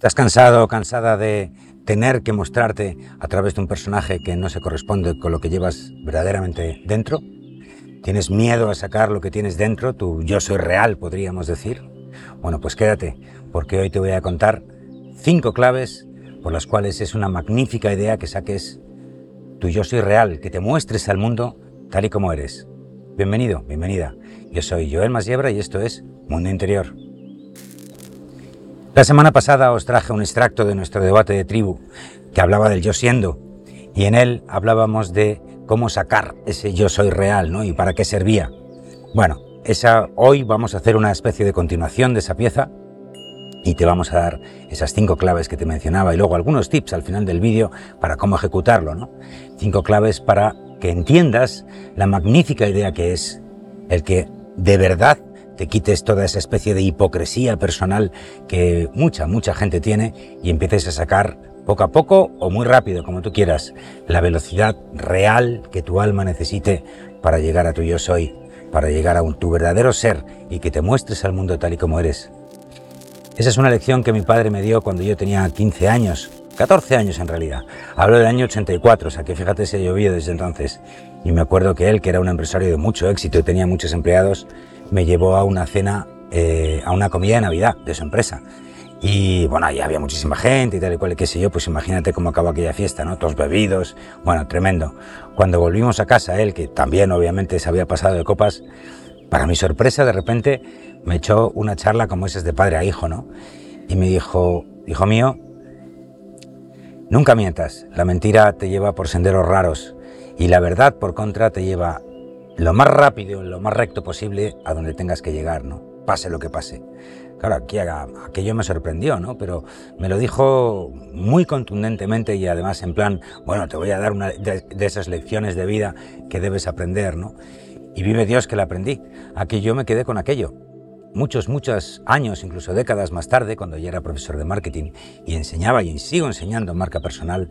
¿Estás cansado o cansada de tener que mostrarte a través de un personaje que no se corresponde con lo que llevas verdaderamente dentro? ¿Tienes miedo a sacar lo que tienes dentro, tu yo soy real, podríamos decir? Bueno, pues quédate, porque hoy te voy a contar cinco claves por las cuales es una magnífica idea que saques tu yo soy real, que te muestres al mundo tal y como eres. Bienvenido, bienvenida. Yo soy Joel Masiebra y esto es Mundo Interior. La semana pasada os traje un extracto de nuestro debate de tribu que hablaba del yo siendo y en él hablábamos de cómo sacar ese yo soy real, ¿no? Y para qué servía. Bueno, esa, hoy vamos a hacer una especie de continuación de esa pieza y te vamos a dar esas cinco claves que te mencionaba y luego algunos tips al final del vídeo para cómo ejecutarlo, ¿no? Cinco claves para que entiendas la magnífica idea que es el que de verdad te quites toda esa especie de hipocresía personal que mucha, mucha gente tiene y empieces a sacar poco a poco o muy rápido, como tú quieras, la velocidad real que tu alma necesite para llegar a tu yo soy, para llegar a tu verdadero ser y que te muestres al mundo tal y como eres. Esa es una lección que mi padre me dio cuando yo tenía 15 años, 14 años en realidad. Hablo del año 84, o sea que fíjate se ha llovido desde entonces. Y me acuerdo que él, que era un empresario de mucho éxito y tenía muchos empleados, me llevó a una cena, eh, a una comida de Navidad de su empresa. Y bueno, ahí había muchísima gente y tal y cual, qué sé yo, pues imagínate cómo acabó aquella fiesta, ¿no? Todos bebidos, bueno, tremendo. Cuando volvimos a casa, él, que también obviamente se había pasado de copas, para mi sorpresa, de repente me echó una charla como esas de padre a hijo, ¿no? Y me dijo, hijo mío, nunca mientas, la mentira te lleva por senderos raros y la verdad, por contra, te lleva lo más rápido, lo más recto posible a donde tengas que llegar, ¿no? Pase lo que pase. Claro, aquí aquello me sorprendió, ¿no? Pero me lo dijo muy contundentemente y además en plan, bueno, te voy a dar una de, esas lecciones de vida que debes aprender, ¿no? Y vive Dios que la aprendí. Aquí yo me quedé con aquello. Muchos, muchos años, incluso décadas más tarde, cuando ya era profesor de marketing y enseñaba y sigo enseñando marca personal,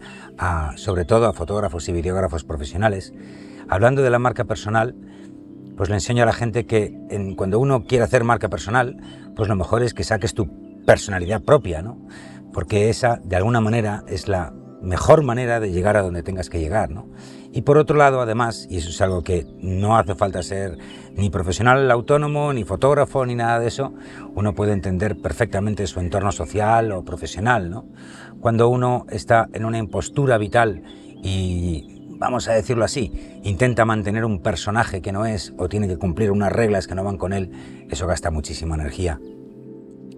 sobre todo a fotógrafos y videógrafos profesionales, Hablando de la marca personal, pues le enseño a la gente que cuando uno quiere hacer marca personal, pues lo mejor es que saques tu personalidad propia, ¿no? Porque esa, de alguna manera, es la mejor manera de llegar a donde tengas que llegar, ¿no? Y por otro lado, además, y eso es algo que no hace falta ser ni profesional autónomo, ni fotógrafo, ni nada de eso, uno puede entender perfectamente su entorno social o profesional, ¿no? Cuando uno está en una impostura vital y vamos a decirlo así, intenta mantener un personaje que no es o tiene que cumplir unas reglas que no van con él, eso gasta muchísima energía.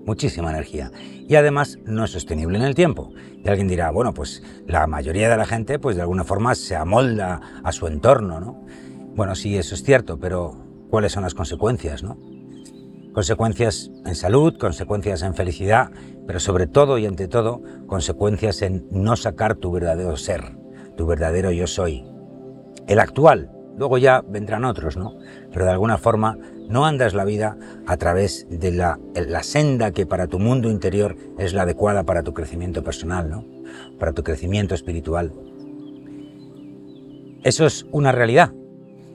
Muchísima energía. Y además no es sostenible en el tiempo. Y alguien dirá, bueno, pues la mayoría de la gente, pues de alguna forma se amolda a su entorno, ¿no? Bueno, sí, eso es cierto, pero ¿cuáles son las consecuencias, no? Consecuencias en salud, consecuencias en felicidad, pero sobre todo y ante todo, consecuencias en no sacar tu verdadero ser, tu verdadero yo soy. El actual, luego ya vendrán otros, ¿no? Pero de alguna forma no andas la vida a través de la, senda que para tu mundo interior es la adecuada para tu crecimiento personal, ¿no? Para tu crecimiento espiritual. Eso es una realidad.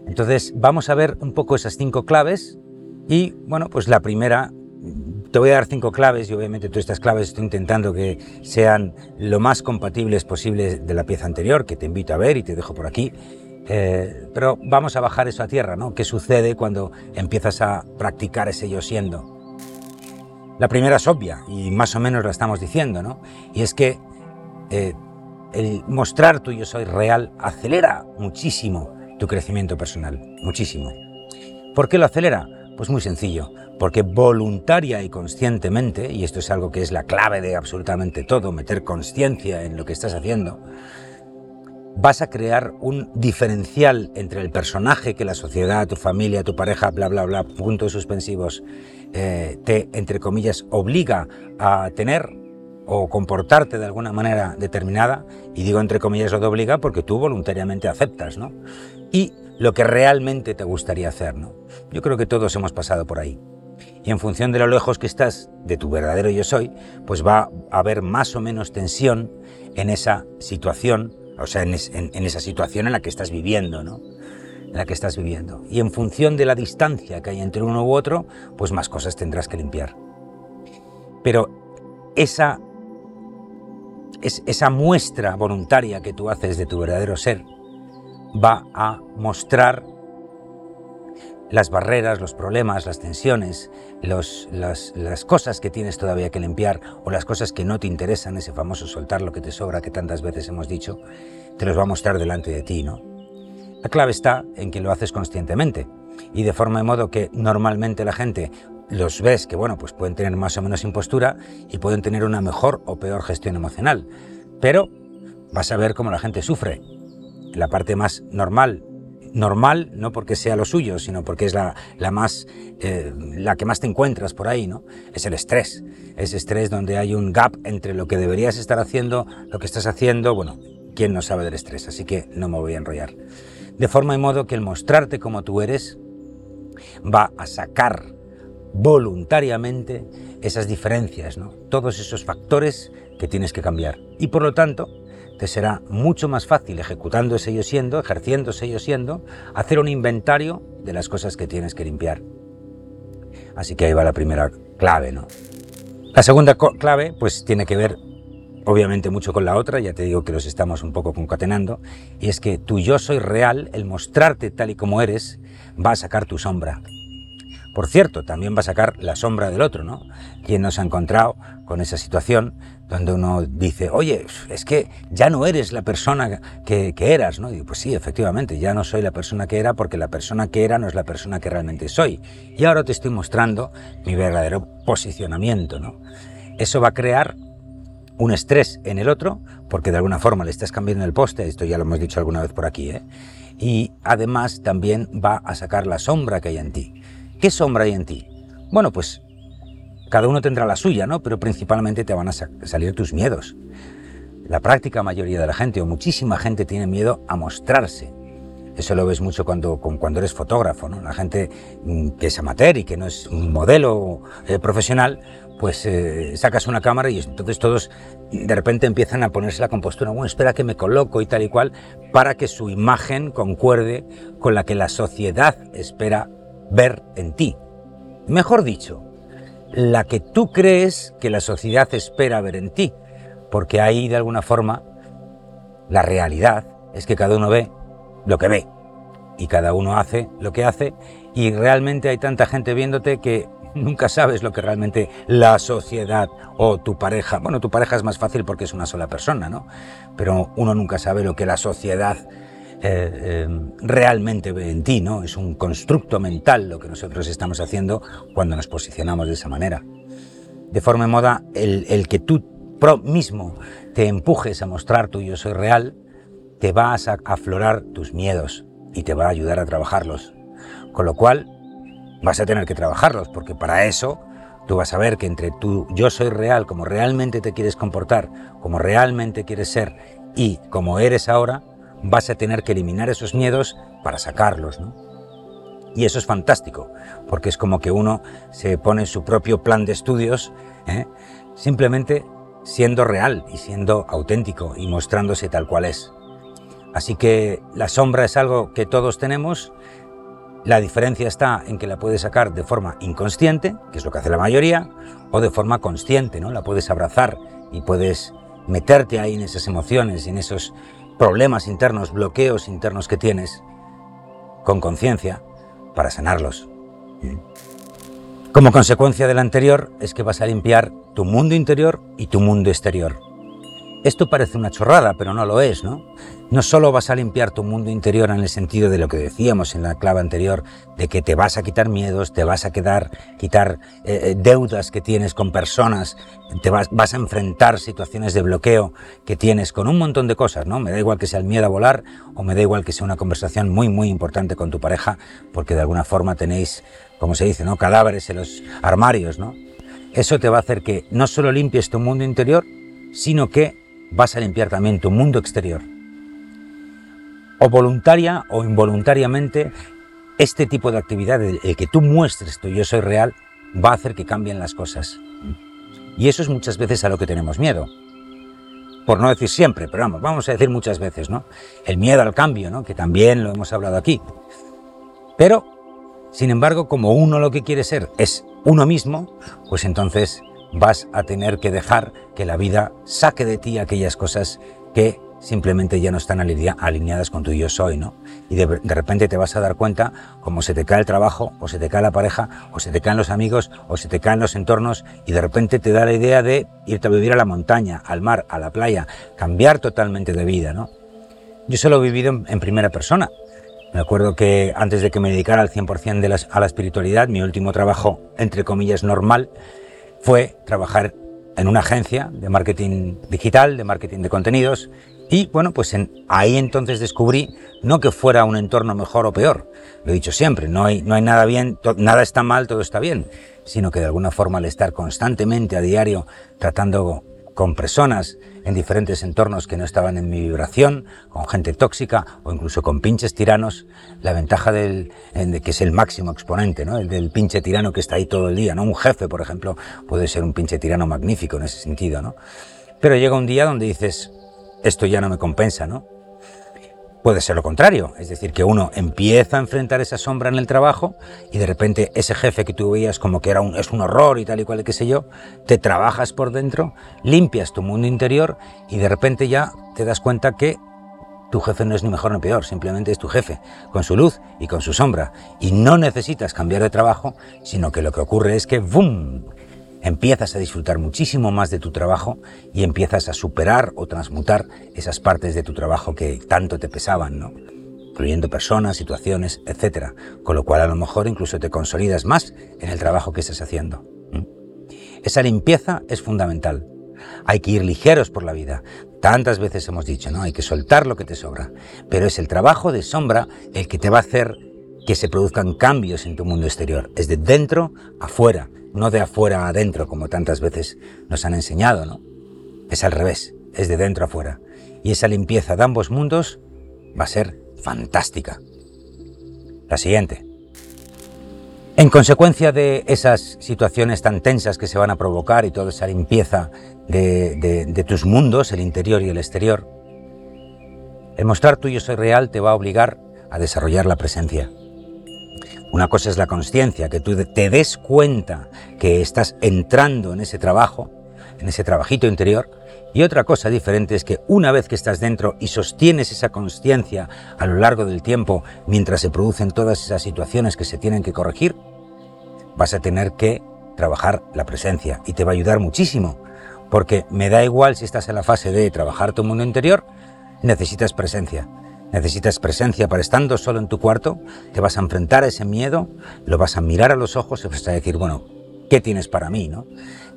Entonces vamos a ver un poco esas cinco claves y bueno, pues la primera te voy a dar cinco claves y obviamente todas estas claves estoy intentando que sean lo más compatibles posibles de la pieza anterior, que te invito a ver y te dejo por aquí. Eh, pero vamos a bajar eso a tierra, ¿no? ¿Qué sucede cuando empiezas a practicar ese yo siendo? La primera es obvia y más o menos la estamos diciendo, ¿no? Y es que eh, el mostrar tu yo soy real acelera muchísimo tu crecimiento personal, muchísimo. ¿Por qué lo acelera? Pues muy sencillo, porque voluntaria y conscientemente, y esto es algo que es la clave de absolutamente todo, meter conciencia en lo que estás haciendo, vas a crear un diferencial entre el personaje que la sociedad, tu familia, tu pareja, bla, bla, bla, puntos suspensivos, eh, te, entre comillas, obliga a tener o comportarte de alguna manera determinada, y digo entre comillas lo de obliga porque tú voluntariamente aceptas, ¿no? Y lo que realmente te gustaría hacer, ¿no? Yo creo que todos hemos pasado por ahí. Y en función de lo lejos que estás de tu verdadero yo soy, pues va a haber más o menos tensión en esa situación, o sea, en, esa situación en la que estás viviendo, ¿no? En la que estás viviendo. Y en función de la distancia que hay entre uno u otro, pues más cosas tendrás que limpiar. Pero esa es, esa muestra voluntaria que tú haces de tu verdadero ser va a mostrar las barreras, los problemas, las tensiones, las, cosas que tienes todavía que limpiar o las cosas que no te interesan, ese famoso soltar lo que te sobra que tantas veces hemos dicho, te los va a mostrar delante de ti, ¿no? La clave está en que lo haces conscientemente y de forma de modo que normalmente la gente los ves que, bueno, pues pueden tener más o menos impostura y pueden tener una mejor o peor gestión emocional. Pero vas a ver cómo la gente sufre. La parte más normal, normal no porque sea lo suyo, sino porque es la, la más, eh, la que más te encuentras por ahí, ¿no? Es el estrés. Ese estrés donde hay un gap entre lo que deberías estar haciendo, lo que estás haciendo, bueno, ¿quién no sabe del estrés? Así que no me voy a enrollar. De forma y modo que el mostrarte como tú eres va a sacar voluntariamente esas diferencias, ¿no? todos esos factores que tienes que cambiar. Y por lo tanto, te será mucho más fácil ejecutando ese yo siendo, ejerciendo ese yo siendo, hacer un inventario de las cosas que tienes que limpiar. Así que ahí va la primera clave, ¿no? La segunda clave, pues tiene que ver obviamente mucho con la otra, ya te digo que los estamos un poco concatenando, y es que tu yo soy real, el mostrarte tal y como eres, va a sacar tu sombra. Por cierto, también va a sacar la sombra del otro, ¿no? Quien nos ha encontrado con esa situación donde uno dice, oye, es que ya no eres la persona que, eras, ¿no? Y pues sí, efectivamente, ya no soy la persona que era porque la persona que era no es la persona que realmente soy. Y ahora te estoy mostrando mi verdadero posicionamiento, ¿no? Eso va a crear un estrés en el otro, porque de alguna forma le estás cambiando el poste, esto ya lo hemos dicho alguna vez por aquí, ¿eh? y además también va a sacar la sombra que hay en ti. ¿Qué sombra hay en ti? Bueno, pues cada uno tendrá la suya, ¿no? Pero principalmente te van a salir tus miedos. La práctica mayoría de la gente, o muchísima gente, tiene miedo a mostrarse. Eso lo ves mucho cuando, cuando eres fotógrafo, ¿no? La gente mm, que es amateur y que no es un modelo eh, profesional, pues eh, sacas una cámara y entonces todos de repente empiezan a ponerse la compostura, bueno, espera que me coloco y tal y cual, para que su imagen concuerde con la que la sociedad espera ver en ti. Mejor dicho, la que tú crees que la sociedad espera ver en ti, porque ahí de alguna forma la realidad es que cada uno ve lo que ve y cada uno hace lo que hace y realmente hay tanta gente viéndote que nunca sabes lo que realmente la sociedad o tu pareja, bueno, tu pareja es más fácil porque es una sola persona, ¿no? Pero uno nunca sabe lo que la sociedad eh, eh, realmente ve en ti, ¿no? Es un constructo mental lo que nosotros estamos haciendo cuando nos posicionamos de esa manera. De forma moda, el, el que tú mismo te empujes a mostrar tu yo soy real, te vas a aflorar tus miedos y te va a ayudar a trabajarlos. Con lo cual, vas a tener que trabajarlos, porque para eso tú vas a ver que entre tu yo soy real, como realmente te quieres comportar, como realmente quieres ser y como eres ahora, vas a tener que eliminar esos miedos para sacarlos, ¿no? Y eso es fantástico, porque es como que uno se pone su propio plan de estudios, ¿eh? simplemente siendo real y siendo auténtico y mostrándose tal cual es. Así que la sombra es algo que todos tenemos, la diferencia está en que la puedes sacar de forma inconsciente, que es lo que hace la mayoría, o de forma consciente, ¿no? La puedes abrazar y puedes meterte ahí en esas emociones, en esos problemas internos, bloqueos internos que tienes, con conciencia, para sanarlos. Como consecuencia del anterior es que vas a limpiar tu mundo interior y tu mundo exterior. Esto parece una chorrada, pero no lo es, ¿no? No solo vas a limpiar tu mundo interior en el sentido de lo que decíamos en la clave anterior, de que te vas a quitar miedos, te vas a quedar, quitar eh, eh, deudas que tienes con personas, te vas, vas a enfrentar situaciones de bloqueo que tienes con un montón de cosas, ¿no? Me da igual que sea el miedo a volar o me da igual que sea una conversación muy, muy importante con tu pareja, porque de alguna forma tenéis, como se dice, ¿no? Cadáveres en los armarios, ¿no? Eso te va a hacer que no solo limpies tu mundo interior, sino que vas a limpiar también tu mundo exterior. O voluntaria o involuntariamente, este tipo de actividad, el que tú muestres tu yo soy real, va a hacer que cambien las cosas. Y eso es muchas veces a lo que tenemos miedo. Por no decir siempre, pero vamos, vamos a decir muchas veces, ¿no? El miedo al cambio, ¿no? Que también lo hemos hablado aquí. Pero, sin embargo, como uno lo que quiere ser es uno mismo, pues entonces vas a tener que dejar que la vida saque de ti aquellas cosas que simplemente ya no están alineadas con tu yo soy, ¿no? Y de, repente te vas a dar cuenta como se te cae el trabajo, o se te cae la pareja, o se te caen los amigos, o se te caen los entornos, y de repente te da la idea de irte a vivir a la montaña, al mar, a la playa, cambiar totalmente de vida, ¿no? Yo se lo he vivido en, primera persona. Me acuerdo que antes de que me dedicara al 100% de a la espiritualidad, mi último trabajo, entre comillas, normal, fue trabajar en una agencia de marketing digital, de marketing de contenidos, y bueno, pues ahí entonces descubrí no que fuera un entorno mejor o peor, lo he dicho siempre, no hay, no hay nada bien, nada está mal, todo está bien, sino que de alguna forma al estar constantemente a diario tratando con personas en diferentes entornos que no estaban en mi vibración, con gente tóxica o incluso con pinches tiranos, la ventaja del, de que es el máximo exponente, ¿no? el del pinche tirano que está ahí todo el día. ¿no? Un jefe, por ejemplo, puede ser un pinche tirano magnífico en ese sentido. ¿no? Pero llega un día donde dices, esto ya no me compensa, ¿no? Puede ser lo contrario, es decir, que uno empieza a enfrentar esa sombra en el trabajo y de repente ese jefe que tú veías como que era un, es un horror y tal y cual, qué sé yo, te trabajas por dentro, limpias tu mundo interior y de repente ya te das cuenta que tu jefe no es ni mejor ni peor, simplemente es tu jefe, con su luz y con su sombra. Y no necesitas cambiar de trabajo, sino que lo que ocurre es que ¡bum! Empiezas a disfrutar muchísimo más de tu trabajo y empiezas a superar o transmutar esas partes de tu trabajo que tanto te pesaban, ¿no? incluyendo personas, situaciones, etc. Con lo cual a lo mejor incluso te consolidas más en el trabajo que estás haciendo. Esa limpieza es fundamental. Hay que ir ligeros por la vida. Tantas veces hemos dicho, ¿no? Hay que soltar lo que te sobra. Pero es el trabajo de sombra el que te va a hacer que se produzcan cambios en tu mundo exterior. Es de dentro a fuera no de afuera a adentro, como tantas veces nos han enseñado, ¿no? Es al revés, es de dentro a afuera. Y esa limpieza de ambos mundos va a ser fantástica. La siguiente. En consecuencia de esas situaciones tan tensas que se van a provocar y toda esa limpieza de, tus mundos, el interior y el exterior, el mostrar tu yo soy real te va a obligar a desarrollar la presencia. Una cosa es la conciencia, que tú te des cuenta que estás entrando en ese trabajo, en ese trabajito interior, y otra cosa diferente es que una vez que estás dentro y sostienes esa conciencia a lo largo del tiempo, mientras se producen todas esas situaciones que se tienen que corregir, vas a tener que trabajar la presencia y te va a ayudar muchísimo, porque me da igual si estás en la fase de trabajar tu mundo interior, necesitas presencia. Necesitas presencia para estando solo en tu cuarto, te vas a enfrentar a ese miedo, lo vas a mirar a los ojos y vas a decir, bueno, ¿qué tienes para mí? ¿no?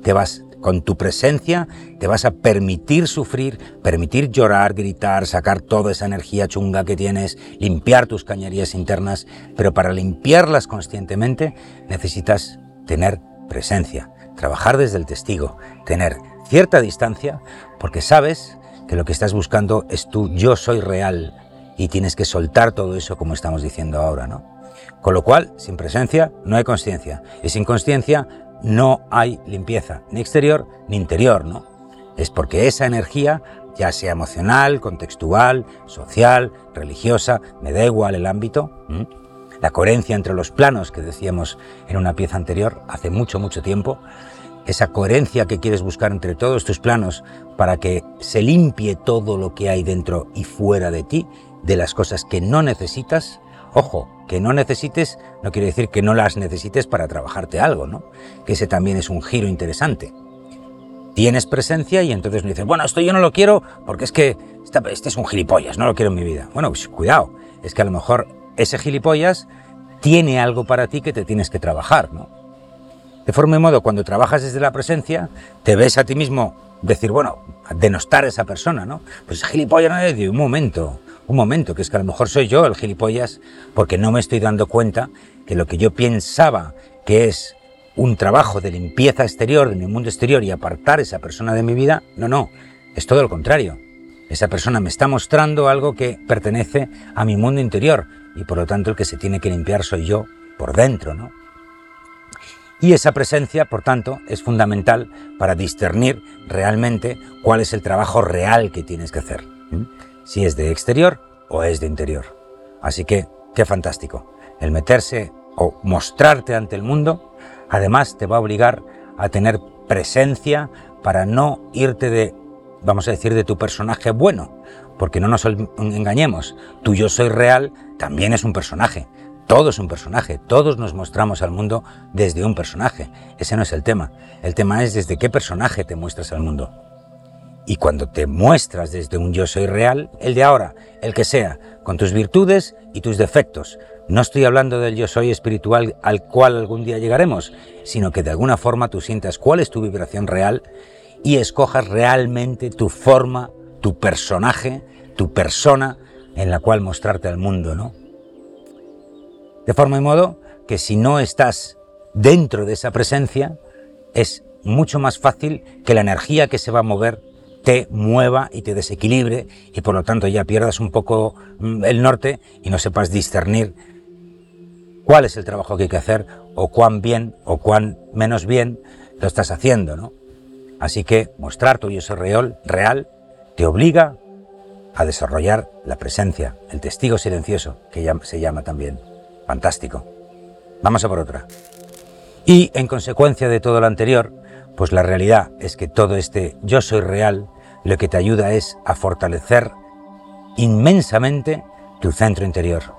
Te vas con tu presencia, te vas a permitir sufrir, permitir llorar, gritar, sacar toda esa energía chunga que tienes, limpiar tus cañerías internas, pero para limpiarlas conscientemente necesitas tener presencia, trabajar desde el testigo, tener cierta distancia, porque sabes que lo que estás buscando es tu yo soy real, y tienes que soltar todo eso como estamos diciendo ahora, ¿no? Con lo cual, sin presencia no hay conciencia y sin conciencia no hay limpieza, ni exterior ni interior, ¿no? Es porque esa energía, ya sea emocional, contextual, social, religiosa, me da igual el ámbito, la coherencia entre los planos que decíamos en una pieza anterior hace mucho, mucho tiempo, esa coherencia que quieres buscar entre todos tus planos para que se limpie todo lo que hay dentro y fuera de ti de las cosas que no necesitas. Ojo, que no necesites no quiere decir que no las necesites para trabajarte algo, ¿no? Que ese también es un giro interesante. Tienes presencia y entonces me dices, bueno, esto yo no lo quiero porque es que este es un gilipollas, no lo quiero en mi vida. Bueno, pues cuidado, es que a lo mejor ese gilipollas tiene algo para ti que te tienes que trabajar, ¿no? De forma y modo, cuando trabajas desde la presencia, te ves a ti mismo decir, bueno, denostar a esa persona, ¿no? Pues gilipollas no un momento, un momento, que es que a lo mejor soy yo el gilipollas porque no me estoy dando cuenta que lo que yo pensaba que es un trabajo de limpieza exterior de mi mundo exterior y apartar esa persona de mi vida, no, no, es todo lo contrario. Esa persona me está mostrando algo que pertenece a mi mundo interior y por lo tanto el que se tiene que limpiar soy yo por dentro, ¿no? Y esa presencia, por tanto, es fundamental para discernir realmente cuál es el trabajo real que tienes que hacer si es de exterior o es de interior. Así que, qué fantástico. El meterse o mostrarte ante el mundo, además te va a obligar a tener presencia para no irte de, vamos a decir, de tu personaje bueno, porque no nos engañemos, tu yo soy real también es un personaje, todo es un personaje, todos nos mostramos al mundo desde un personaje, ese no es el tema, el tema es desde qué personaje te muestras al mundo. Y cuando te muestras desde un yo soy real, el de ahora, el que sea, con tus virtudes y tus defectos, no estoy hablando del yo soy espiritual al cual algún día llegaremos, sino que de alguna forma tú sientas cuál es tu vibración real y escojas realmente tu forma, tu personaje, tu persona en la cual mostrarte al mundo, ¿no? De forma y modo que si no estás dentro de esa presencia, es mucho más fácil que la energía que se va a mover te mueva y te desequilibre y por lo tanto ya pierdas un poco mm, el norte y no sepas discernir cuál es el trabajo que hay que hacer o cuán bien o cuán menos bien lo estás haciendo, ¿no? Así que mostrar tu yo real, real te obliga a desarrollar la presencia, el testigo silencioso, que se llama también. Fantástico. Vamos a por otra. Y en consecuencia de todo lo anterior, pues la realidad es que todo este yo soy real lo que te ayuda es a fortalecer inmensamente tu centro interior.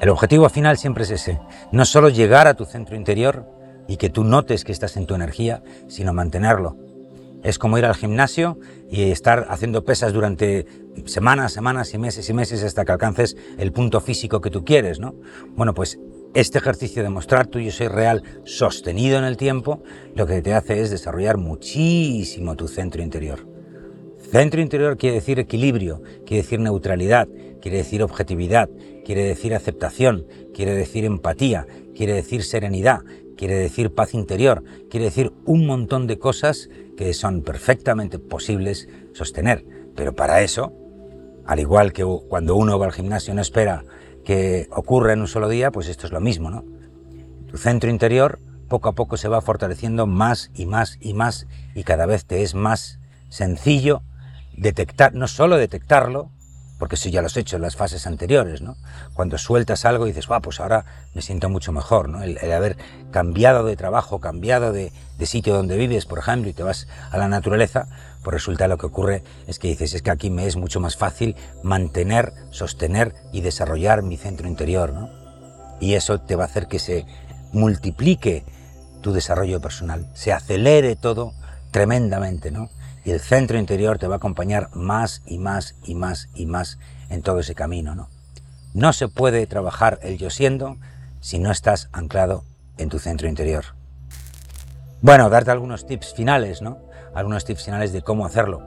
El objetivo final siempre es ese, no solo llegar a tu centro interior y que tú notes que estás en tu energía, sino mantenerlo. Es como ir al gimnasio y estar haciendo pesas durante semanas, semanas y meses y meses hasta que alcances el punto físico que tú quieres, ¿no? Bueno, pues este ejercicio de mostrar tu yo soy real sostenido en el tiempo, lo que te hace es desarrollar muchísimo tu centro interior. Centro interior quiere decir equilibrio, quiere decir neutralidad, quiere decir objetividad, quiere decir aceptación, quiere decir empatía, quiere decir serenidad, quiere decir paz interior, quiere decir un montón de cosas que son perfectamente posibles sostener. Pero para eso, al igual que cuando uno va al gimnasio no espera que ocurra en un solo día, pues esto es lo mismo, ¿no? Tu centro interior poco a poco se va fortaleciendo más y más y más y cada vez te es más sencillo detectar, no solo detectarlo, porque eso ya lo has hecho en las fases anteriores, ¿no? Cuando sueltas algo y dices, wow, pues ahora me siento mucho mejor, ¿no? El, haber cambiado de trabajo, cambiado de, de, sitio donde vives, por ejemplo, y te vas a la naturaleza, pues resulta lo que ocurre es que dices, es que aquí me es mucho más fácil mantener, sostener y desarrollar mi centro interior, ¿no? Y eso te va a hacer que se multiplique tu desarrollo personal, se acelere todo tremendamente, ¿no? Y el centro interior te va a acompañar más y más y más y más en todo ese camino. No, no se puede trabajar el yo siendo si no estás anclado en tu centro interior. Bueno, darte algunos tips finales, ¿no? Algunos tips finales de cómo hacerlo.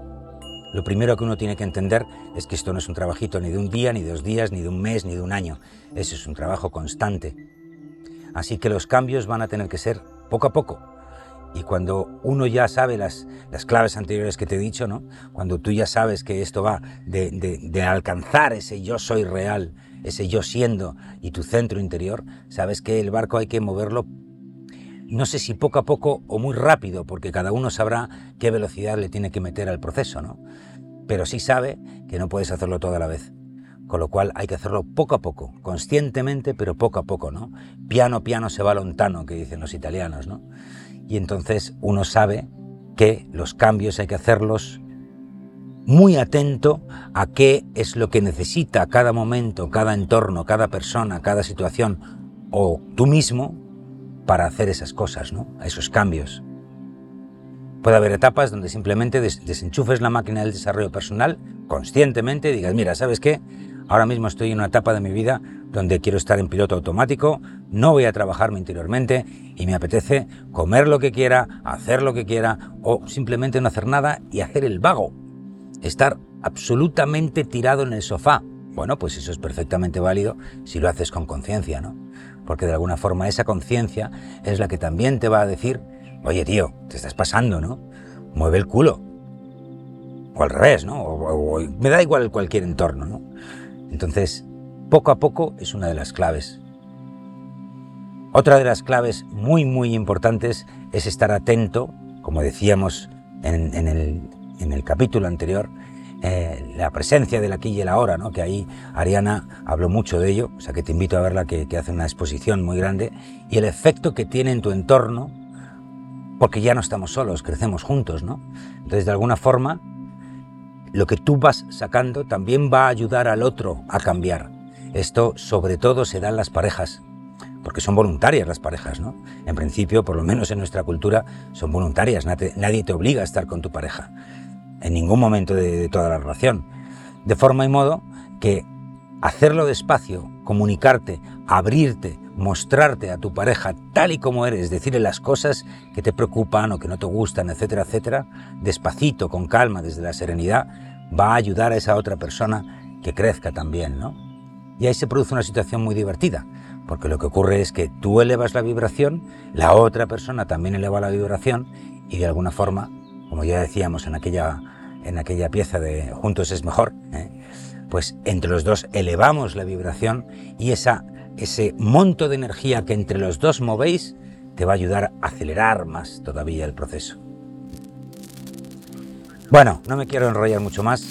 Lo primero que uno tiene que entender es que esto no es un trabajito ni de un día, ni de dos días, ni de un mes, ni de un año. Eso es un trabajo constante. Así que los cambios van a tener que ser poco a poco, y cuando uno ya sabe las, las claves anteriores que te he dicho, ¿no? cuando tú ya sabes que esto va de, alcanzar ese yo soy real, ese yo siendo y tu centro interior, sabes que el barco hay que moverlo, no sé si poco a poco o muy rápido, porque cada uno sabrá qué velocidad le tiene que meter al proceso, ¿no? Pero sí sabe que no puedes hacerlo toda la vez. Con lo cual hay que hacerlo poco a poco, conscientemente, pero poco a poco, ¿no? Piano, piano se va lontano, que dicen los italianos, ¿no? Y entonces uno sabe que los cambios hay que hacerlos muy atento a qué es lo que necesita cada momento, cada entorno, cada persona, cada situación o tú mismo para hacer esas cosas, ¿no? esos cambios. Puede haber etapas donde simplemente desenchufes la máquina del desarrollo personal conscientemente y digas, mira, ¿sabes qué? Ahora mismo estoy en una etapa de mi vida donde quiero estar en piloto automático, no voy a trabajarme interiormente y me apetece comer lo que quiera, hacer lo que quiera o simplemente no hacer nada y hacer el vago. Estar absolutamente tirado en el sofá. Bueno, pues eso es perfectamente válido si lo haces con conciencia, ¿no? Porque de alguna forma esa conciencia es la que también te va a decir, oye tío, te estás pasando, ¿no? Mueve el culo. O al revés, ¿no? O, me da igual cualquier entorno, ¿no? Entonces, poco a poco es una de las claves. Otra de las claves muy, muy importantes es estar atento, como decíamos en, el, capítulo anterior, eh, la presencia del aquí y el ahora, ¿no? que ahí Ariana habló mucho de ello, o sea que te invito a verla, que, que hace una exposición muy grande, y el efecto que tiene en tu entorno porque ya no estamos solos, crecemos juntos, ¿no? Entonces, de alguna forma, lo que tú vas sacando también va a ayudar al otro a cambiar. Esto sobre todo se da en las parejas, porque son voluntarias las parejas, ¿no? En principio, por lo menos en nuestra cultura, son voluntarias, nadie te obliga a estar con tu pareja, en ningún momento de, toda la relación. De forma y modo que hacerlo despacio, comunicarte, abrirte, mostrarte a tu pareja tal y como eres, decirle las cosas que te preocupan o que no te gustan, etcétera, etcétera, despacito, con calma, desde la serenidad, va a ayudar a esa otra persona que crezca también, ¿no? Y ahí se produce una situación muy divertida, porque lo que ocurre es que tú elevas la vibración, la otra persona también eleva la vibración y de alguna forma, como ya decíamos en aquella, en aquella pieza de Juntos es mejor, ¿eh? pues entre los dos elevamos la vibración y ese monto de energía que entre los dos movéis te va a ayudar a acelerar más todavía el proceso. Bueno, no me quiero enrollar mucho más.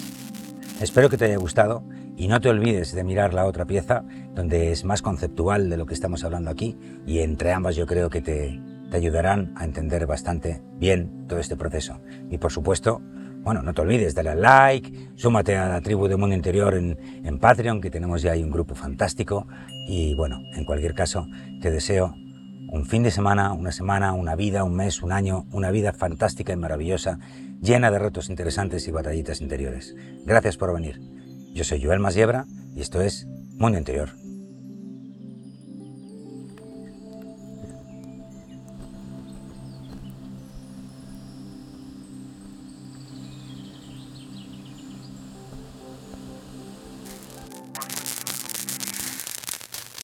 Espero que te haya gustado y no te olvides de mirar la otra pieza donde es más conceptual de lo que estamos hablando aquí y entre ambas yo creo que te, ayudarán a entender bastante bien todo este proceso. Y por supuesto, bueno, no te olvides, dale al like, súmate a la tribu de Mundo Interior en, en Patreon, que tenemos ya ahí un grupo fantástico. Y bueno, en cualquier caso, te deseo un fin de semana, una semana, una vida, un mes, un año, una vida fantástica y maravillosa, llena de retos interesantes y batallitas interiores. Gracias por venir. Yo soy Joel Masiebra y esto es Mundo Interior.